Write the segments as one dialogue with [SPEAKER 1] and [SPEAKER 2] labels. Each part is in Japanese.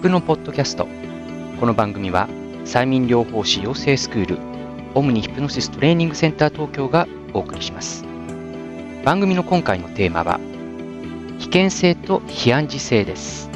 [SPEAKER 1] ヒプノポッドキャスト。この番組は催眠療法士養成スクールオムニヒプノシストレーニングセンター東京がお送りします。番組の今回のテーマは危険性と非暗示性です。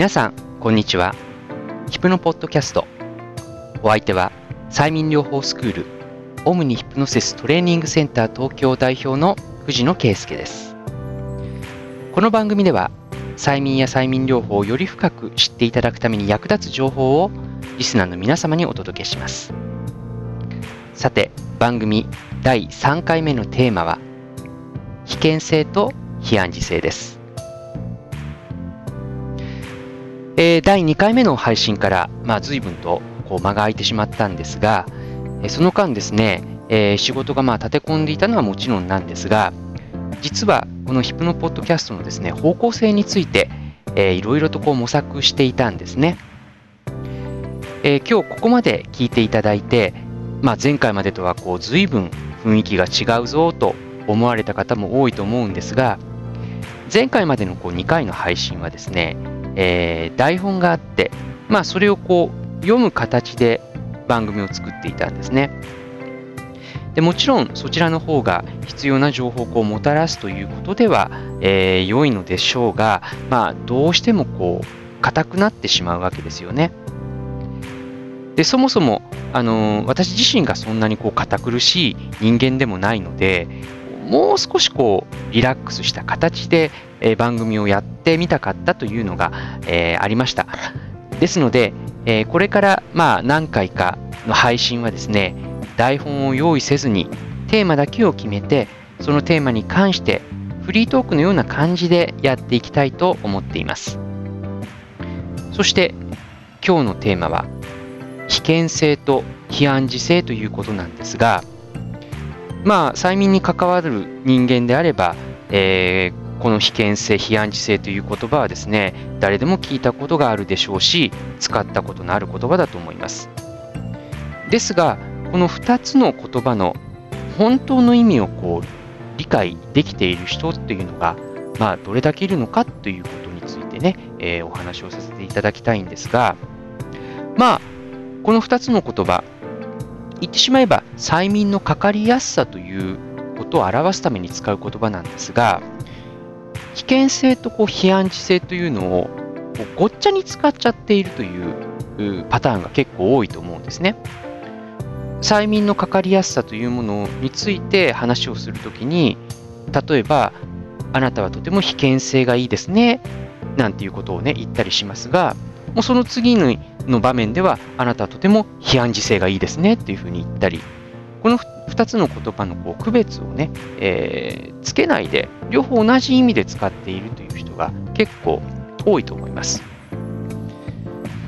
[SPEAKER 1] 皆さんこんにちは。ヒプノポッドキャスト。お相手は催眠療法スクールオムニヒプノシストレーニングセンター東京代表の藤野圭介です。この番組では催眠や催眠療法をより深く知っていただくために役立つ情報をリスナーの皆様にお届けします。さて番組第3回目のテーマは危険性と非暗示性です。えー第2回目の配信から、まあ、随分とこう間が空いてしまったんですが、えその間ですね、えー仕事がまあ立て込んでいたのはもちろんなんですが、実はこのヒプノポッドキャストのですね、方向性について、えーいろいろとこう模索していたんですね。えー今日ここまで聞いていただいて、まあ、前回までとはこう随分雰囲気が違うぞと思われた方も多いと思うんですが、前回までのこう2回の配信はですね、えー台本があって、まあ、それをこう読む形で番組を作っていたんですね。でもちろんそちらの方が必要な情報をもたらすということでは、えー良いのでしょうが、まあ、どうしてもこう硬くなってしまうわけですよね。でそもそも、あのー私自身がそんなにこう堅苦しい人間でもないのでもう少しこうリラックスした形で、え番組をやってみたかったというのが、えありました。ですので、えこれからまあ何回かの配信はですね、台本を用意せずにテーマだけを決めて、そのテーマに関してフリートークのような感じでやっていきたいと思っています。そして今日のテーマは危険性と非暗示性ということなんですが、まあ催眠に関わる人間であれば、えーこの危険性、非暗示性という言葉はですね、誰でも聞いたことがあるでしょうし、使ったことのある言葉だと思います。ですが、この2つの言葉の本当の意味をこう理解できている人っていうのが、まあ、どれだけいるのかということについてね、えーお話をさせていただきたいんですが、まあ、この2つの言葉、言ってしまえば催眠のかかりやすさということを表すために使う言葉なんですが、危険性とこう非暗示性というのをごっちゃに使っちゃっているというパターンが結構多いと思うんですね。催眠のかかりやすさというものについて話をするときに、例えば、あなたはとても危険性がいいですね、なんていうことをね、言ったりしますが、もうその次のの場面では、あなたはとても非暗示性がいいですねっていうふうに言ったり、この2つの言葉のこう区別をね、えーつけないで、両方同じ意味で使っているという人が結構多いと思います。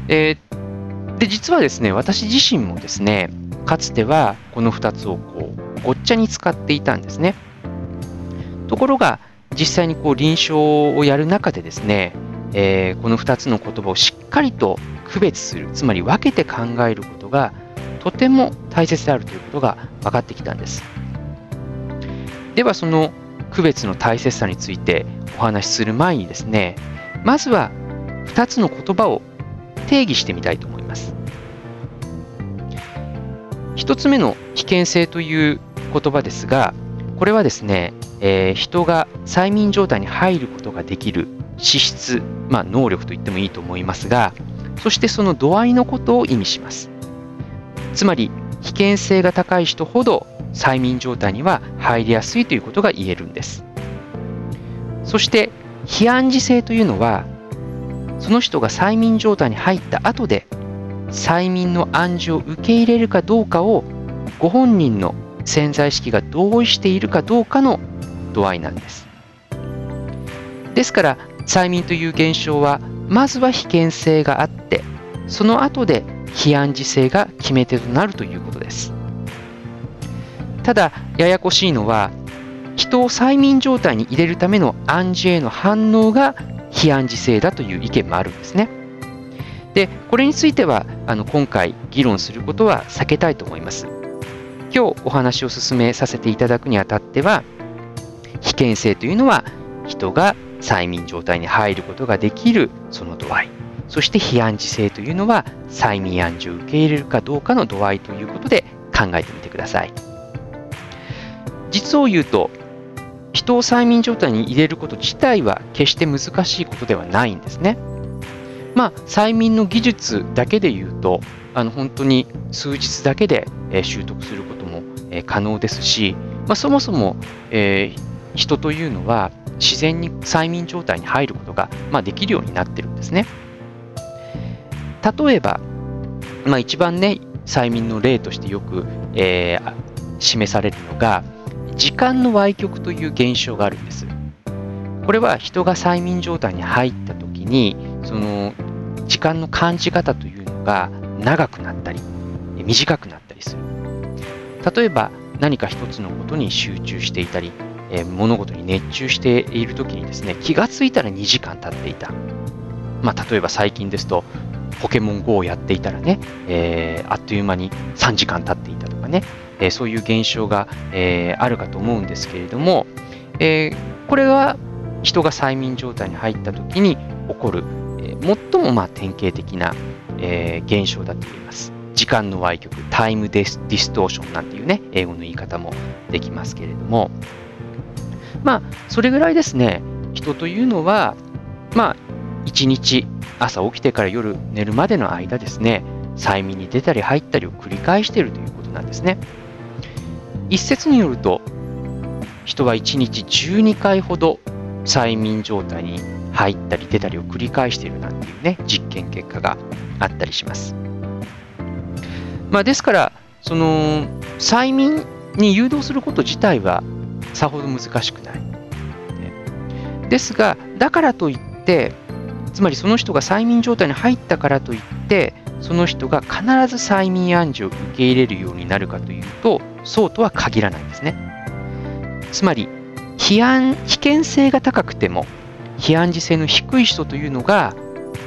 [SPEAKER 1] えーで、実はですね、私自身もですね、かつてはこの2つをこうごっちゃに使っていたんですね。ところが、実際にこう臨床をやる中でですね、えーこの2つの言葉をしっかりと区別する、つまり分けて考えることがとても大切であるということが分かってきたんです。では、その区別の大切さについてお話しする前にですね、まずは2つの言葉を定義してみたいと思います。1つ目の危険性という言葉ですが、これはですね、えー人が催眠状態に入ることができる資質、まあ、能力と言ってもいいと思いますが、そしてその度合いのことを意味します。つまり、危険性が高い人ほど催眠状態には入りやすいということが言えるんです。そして、非暗示性というのは、その人が催眠状態に入った後で、催眠の暗示を受け入れるかどうかをご本人の潜在意識が同意しているかどうかの度合いなんです。ですから催眠という現象はまずは被験性があってその後で非暗示性が決め手となるということです。ただややこしいのは人を催眠状態に入れるための暗示への反応が非暗示性だという意見もあるんですね。で、これについてはあの今回議論することは避けたいと思います。今日お話を進めさせていただくにあたっては、被験性というのは人が催眠状態に入ることができるその度合い、そして非暗示性というのは催眠暗示を受け入れるかどうかの度合いということで考えてみてください。実を言うと、人を催眠状態に入れること自体は決して難しいことではないんですね。まあ、催眠の技術だけで言うと、あの本当に数日だけで、え習得することも、え可能ですし、まあ、そもそも、えー、人というのは自然に催眠状態に入ることが、まあ、できるようになってるんですね。例えば、まあ、一番ね、催眠の例としてよく、えー、示されるのが、時間の歪曲という現象があるんです。これは人が催眠状態に入った時に、その時間の感じ方というのが長くなったり短くなったりする例えば何か一つのことに集中していたり、え物事に熱中している時にですね気がついたら2時間経っていた、まあ、例えば最近ですとポケモン GO をやっていたらね、えー、あっという間に3時間経っていたとかね、えー、そういう現象が、えー、あるかと思うんですけれども、えこれは人が催眠状態に入った時に起こるえ最もま典型的な、え、現象だと言います。時間の歪曲、タイムディストーションなんていうね、英語の言い方もできますけれども、まあ、それぐらいですね、人というのは、まあ、一日、朝起きてから夜寝るまでの間ですね、催眠に出たり入ったりを繰り返しているということなんですね。一説によると、人は1日12回ほど催眠状態に入ったり出たりを繰り返しているなんていうね、実験結果があったりします。まあ、ですから、その催眠に誘導すること自体はさほど難しくない。ね、ですが、だからといって、つまりその人が催眠状態に入ったからといって、その人が必ず催眠暗示を受け入れるようになるかというと、そうとは限らないんですね。つまり、非安危険性が高くても、非暗示性の低い人というのが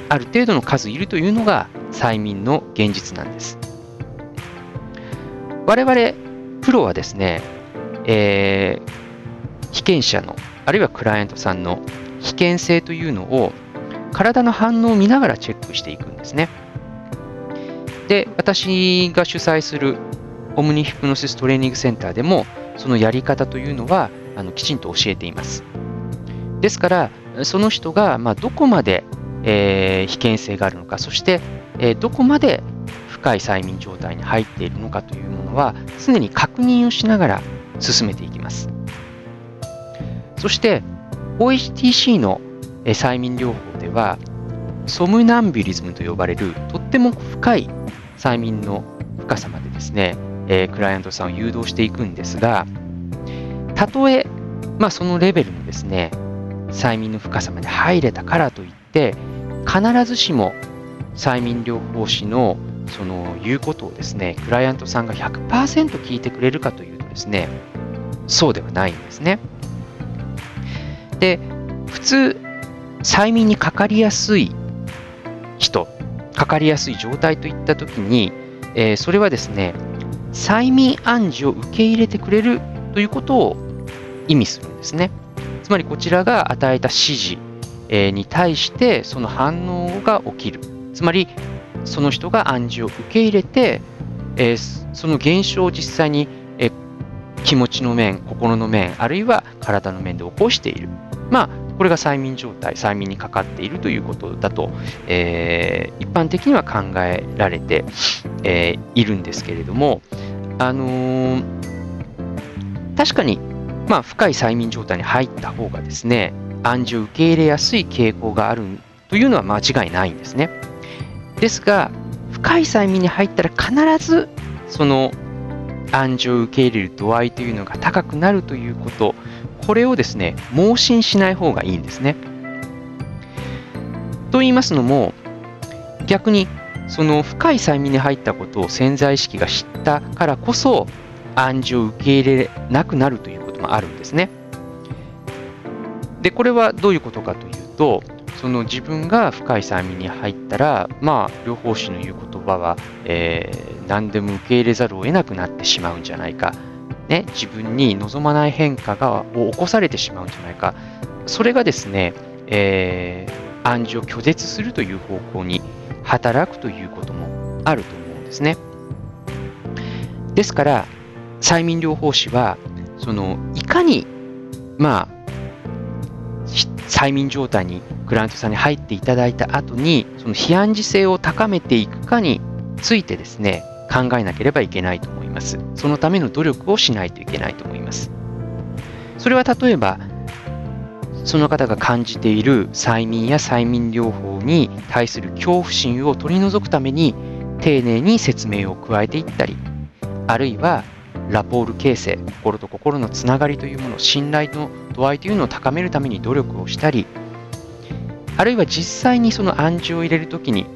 [SPEAKER 1] ある程度の数いるというのが催眠の現実なんです。我々プロはですね、えー、被験者のあるいはクライアントさんの危険性というのを体の反応を見ながらチェックしていくんですね。で、私が主催するオムニヒプノシストレーニングセンターでもそのやり方というのはあのきちんと教えています。ですから、その人が、まあ、どこまで、えー、危険性があるのか、そして、えー、どこまで深い催眠状態に入っているのかというものは、常に確認をしながら進めていきます。そして、OHTC の催眠療法では、ソムナンビュリズムと呼ばれるとっても深い催眠の深さまでですね、えー、クライアントさんを誘導していくんですが、たとえ、まあ、そのレベルのですね、催眠の深さまで入れたからといって必ずしも催眠療法士のその言うことをですねクライアントさんが100%聞いてくれるかというですねそうではないんですね。で普通催眠にかかりやすい人かかりやすい状態といった時に、えー、それはですね催眠暗示を受け入れてくれるということを意味するんですね。つまりこちらが与えた指示に対してその反応が起きる。つまりその人が暗示を受け入れて、えその現象を実際に、気持ちの面、心の面、あるいは体の面で起こしている。まあ、これが催眠状態、催眠にかかっているということだと、えー、一般的には考えられて、えー、いるんですけれども、あのー、確かにまあ、深い催眠状態に入った方がですね、暗示を受け入れやすい傾向があるというのは間違いないんですね。ですが、深い催眠に入ったら必ずその暗示を受け入れる度合いというのが高くなるということこれをですね盲信しない方がいいんですね。と言いますのも逆にその深い催眠に入ったことを潜在意識が知ったからこそ暗示を受け入れなくなるということもあるんですね。でこれはどういうことかというとその自分が深い催眠に入ったらまあ療法士の言う言葉は、えー、何でも受け入れざるを得なくなってしまうんじゃないか、ね、自分に望まない変化がを起こされてしまうんじゃないかそれがですね、えー、暗示を拒絶するという方向に働くということもあると思うんですね。ですから、催眠療法士は、そのいかに、まあ、催眠状態にクライアントさんに入っていただいた後に、その非暗示性を高めていくかについてですね、考えなければいけないと思います。そのための努力をしないといけないと思います。それは例えば、その方が感じている催眠や催眠療法に対する恐怖心を取り除くために丁寧に説明を加えていったりあるいはラポール形成心と心のつながりというもの信頼の度合いというのを高めるために努力をしたりあるいは実際にその暗示を入れるときに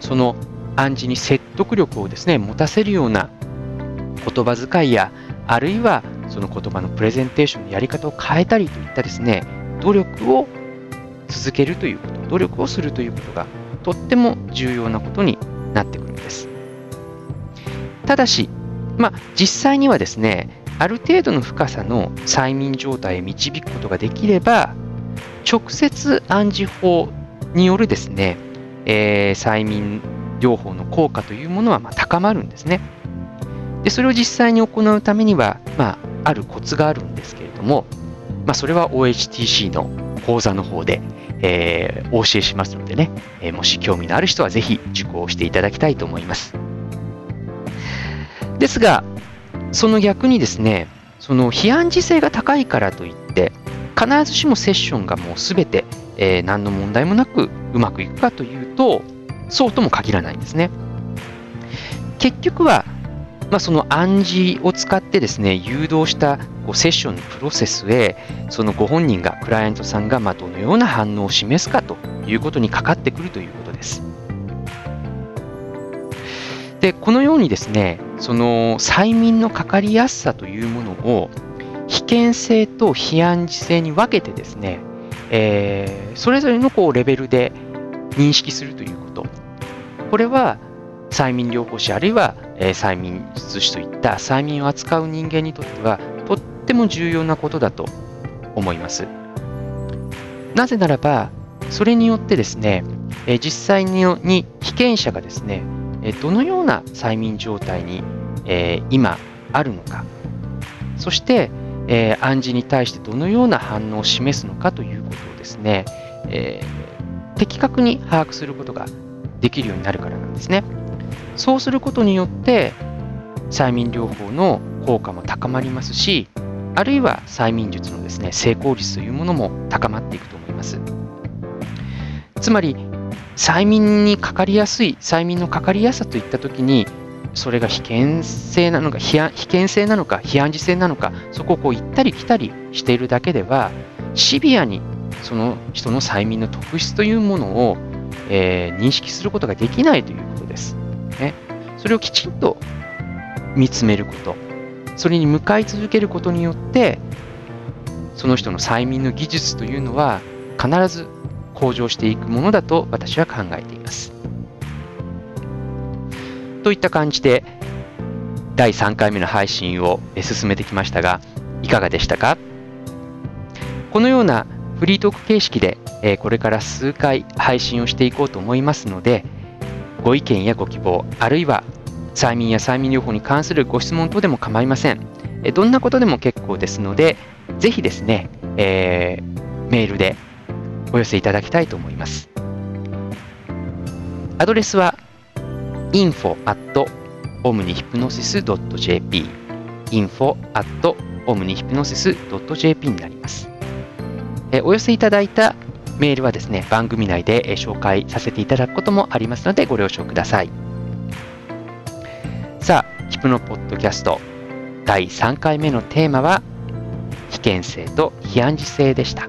[SPEAKER 1] その暗示に説得力をですね持たせるような言葉遣いやあるいはその言葉のプレゼンテーションのやり方を変えたりといったですね努力を続けるということ努力をするということがとっても重要なことになってくるんです。ただし、まあ、実際にはですねある程度の深さの催眠状態へ導くことができれば直接暗示法によるですね、えー、催眠療法の効果というものはま高まるんですねでそれを実際に行うためには、まあ、あるコツがあるんですけれども、まあ、それは OHTC の講座の方で、えー、お教えしますのでね、えー、もし興味のある人はぜひ受講していただきたいと思います。ですが、その逆にですね、その非暗示性が高いからといって、必ずしもセッションがもうすべて、えー、何の問題もなくうまくいくかというと、そうとも限らないんですね。結局はまあ、その暗示を使ってですね誘導したこうセッションのプロセスへそのご本人がクライアントさんがまあどのような反応を示すかということにかかってくるということです。でこのようにですねその催眠のかかりやすさというものを被験性と非暗示性に分けてですね、えー、それぞれのこうレベルで認識するというこれは催眠療法士あるいは、え、催眠術師といった催眠を扱う人間にとってはとっても重要なことだと思います。なぜならばそれによってですね、え、実際に被験者がですね、え、どのような催眠状態に、え、今あるのかそして、え暗示に対してどのような反応を示すのかということをですね、え的確に把握することができるようになるからなんですね。そうすることによって催眠療法の効果も高まりますしあるいは催眠術のですね成功率というものも高まっていくと思いますつまり催眠にかかりやすい催眠のかかりやすさといったときにそれが被験性なのか被験性なのか非暗示性なのかそこをこう行ったり来たりしているだけではシビアにその人の催眠の特質というものを、えー、認識することができないということです。ね。それをきちんと見つめること、それに向かい続けることによって、その人の催眠の技術というのは必ず向上していくものだと私は考えています。といった感じで第3回目の配信を進めてきましたがいかがでしたか？このようなフリートーク形式でえこれから数回配信をしていこうと思いますのでご意見やご希望、あるいは催眠や催眠療法に関するご質問等でも構いません。えどんなことでも結構ですので、ぜひですね、えー、メールでお寄せいただきたいと思います。アドレスは info at omnihypnosis.jp info at omnihypnosis.jp になります。えお寄せいただいたメールはですね番組内で紹介させていただくこともありますのでご了承ください。さあヒプノポッドキャスト第3回目のテーマは危険性と非暗示性でした。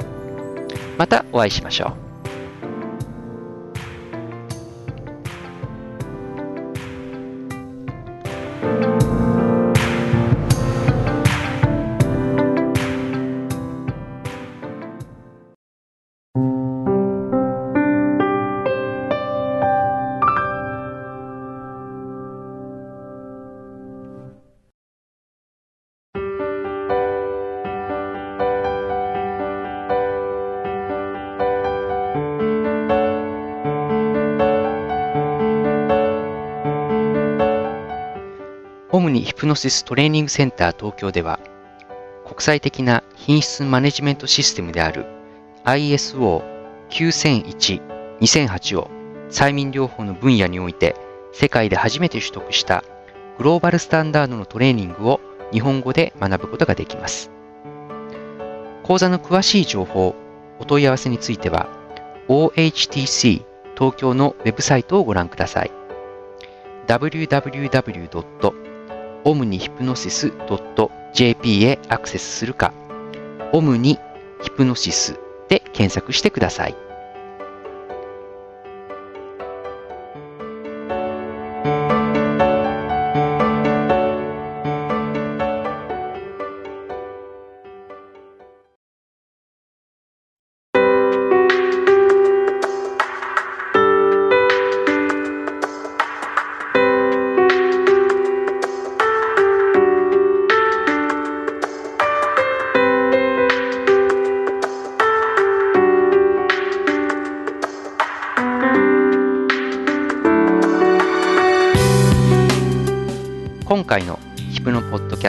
[SPEAKER 1] またお会いしましょう。オムニヒプノシストレーニングセンター東京では、国際的な品質マネジメントシステムである ISO9001-2008 を催眠療法の分野において世界で初めて取得したグローバルスタンダードのトレーニングを日本語で学ぶことができます。講座の詳しい情報、お問い合わせについては OHTC 東京のウェブサイトをご覧ください。www. オムニヒプノシス .jp へアクセスするか、オムニヒプノシスで検索してください。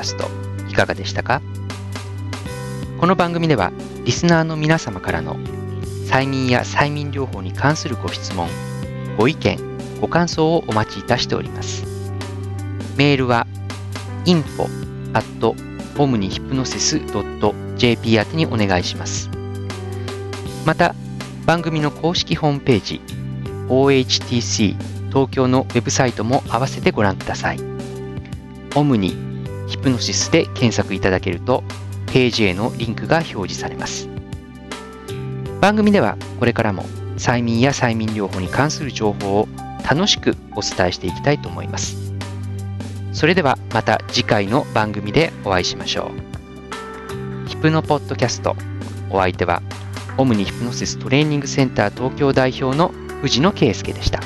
[SPEAKER 1] ストいかがでしたか？この番組ではリスナーの皆様からの催眠や催眠療法に関するご質問、ご意見、ご感想をお待ちいたしております。メールは info at omnihypnosis.jp 宛にお願いします。また、番組の公式ホームページ OHTC 東京のウェブサイトも合わせてご覧ください。オムニヒプノシスで検索いただけるとページへのリンクが表示されます。番組ではこれからも催眠や催眠療法に関する情報を楽しくお伝えしていきたいと思います。それではまた次回の番組でお会いしましょう。ヒプノポッドキャスト。お相手はオムニヒプノシストレーニングセンター東京代表の藤野圭介でした。